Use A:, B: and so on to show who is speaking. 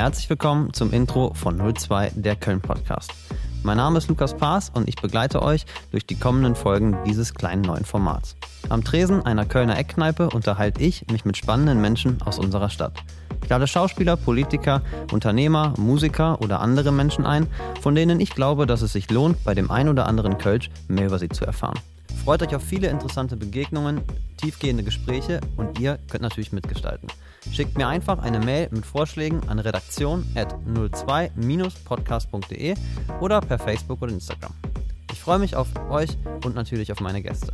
A: Herzlich willkommen zum Intro von 02 der Köln Podcast. Mein Name ist Lukas Paas und ich begleite euch durch die kommenden Folgen dieses kleinen neuen Formats. Am Tresen einer Kölner Eckkneipe unterhalte ich mich mit spannenden Menschen aus unserer Stadt. Ich lade Schauspieler, Politiker, Unternehmer, Musiker oder andere Menschen ein, von denen ich glaube, dass es sich lohnt, bei dem ein oder anderen Kölsch mehr über sie zu erfahren. Freut euch auf viele interessante Begegnungen, tiefgehende Gespräche und ihr könnt natürlich mitgestalten. Schickt mir einfach eine Mail mit Vorschlägen an redaktion.02-podcast.de oder per Facebook oder Instagram. Ich freue mich auf euch und natürlich auf meine Gäste.